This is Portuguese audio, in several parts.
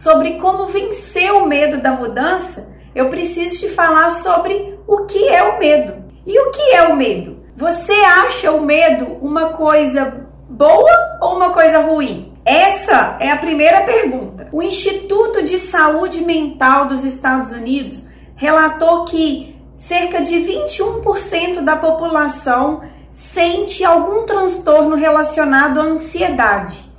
Sobre como vencer o medo da mudança, eu preciso te falar sobre o que é o medo. E o que é o medo? Você acha o medo uma coisa boa ou uma coisa ruim? Essa é a primeira pergunta. O Instituto de Saúde Mental dos Estados Unidos relatou que cerca de 21% da população sente algum transtorno relacionado à ansiedade.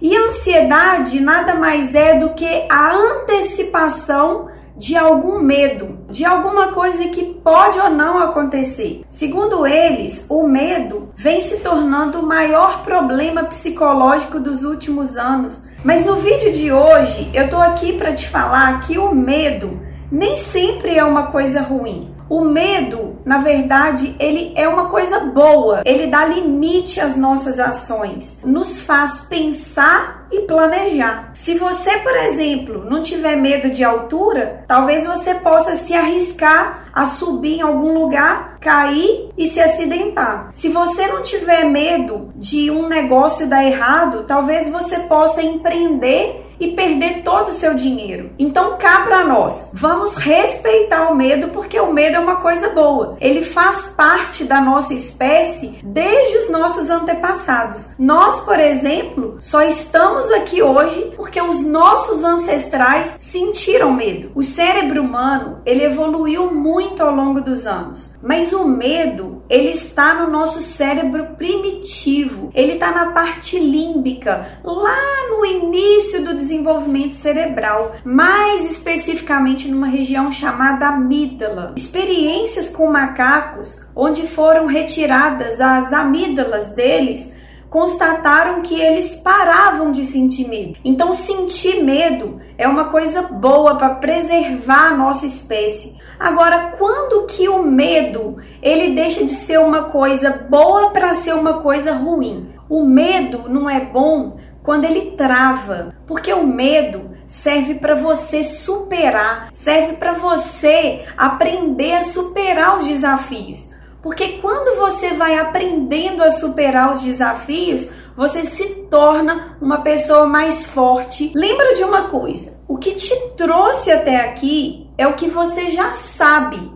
E a ansiedade nada mais é do que a antecipação de algum medo, de alguma coisa que pode ou não acontecer. Segundo eles, o medo vem se tornando o maior problema psicológico dos últimos anos. Mas no vídeo de hoje, eu tô aqui para te falar que o medo nem sempre é uma coisa ruim. O medo, na verdade, ele é uma coisa boa. Ele dá limite às nossas ações, nos faz pensar e planejar. Se você, por exemplo, não tiver medo de altura, talvez você possa se arriscar a subir em algum lugar, cair e se acidentar. Se você não tiver medo de um negócio dar errado, talvez você possa empreender e perder todo o seu dinheiro. Então cá para nós, vamos respeitar o medo porque o medo é uma coisa boa. Ele faz parte da nossa espécie desde os nossos antepassados. Nós, por exemplo, só estamos aqui hoje porque os nossos ancestrais sentiram medo. O cérebro humano, ele evoluiu muito ao longo dos anos, mas o medo, ele está no nosso cérebro primitivo. Ele está na parte límbica, lá no início do desenvolvimento cerebral, mais especificamente numa região chamada amígdala. Experiências com macacos, onde foram retiradas as amígdalas deles, constataram que eles paravam de sentir medo. Então, sentir medo é uma coisa boa para preservar a nossa espécie. Agora, quando que o medo ele deixa de ser uma coisa boa para ser uma coisa ruim? O medo não é bom quando ele trava, porque o medo serve para você superar, serve para você aprender a superar os desafios. Porque quando você vai aprendendo a superar os desafios, você se torna uma pessoa mais forte. Lembra de uma coisa: o que te trouxe até aqui é o que você já sabe.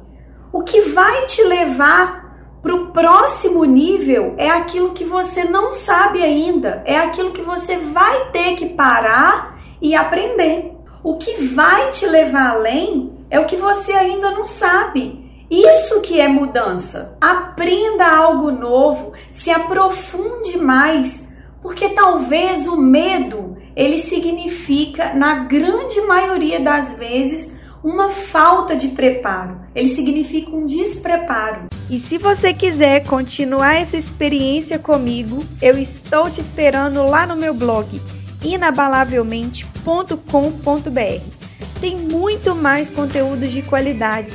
O que vai te levar para o próximo nível é aquilo que você não sabe ainda, é aquilo que você vai ter que parar e aprender. O que vai te levar além é o que você ainda não sabe. Isso que é mudança. Aprenda algo novo, se aprofunde mais, porque talvez o medo ele significa, na grande maioria das vezes, uma falta de preparo. Ele significa um despreparo. E se você quiser continuar essa experiência comigo, eu estou te esperando lá no meu blog inabalavelmente.com.br. Tem muito mais conteúdos de qualidade,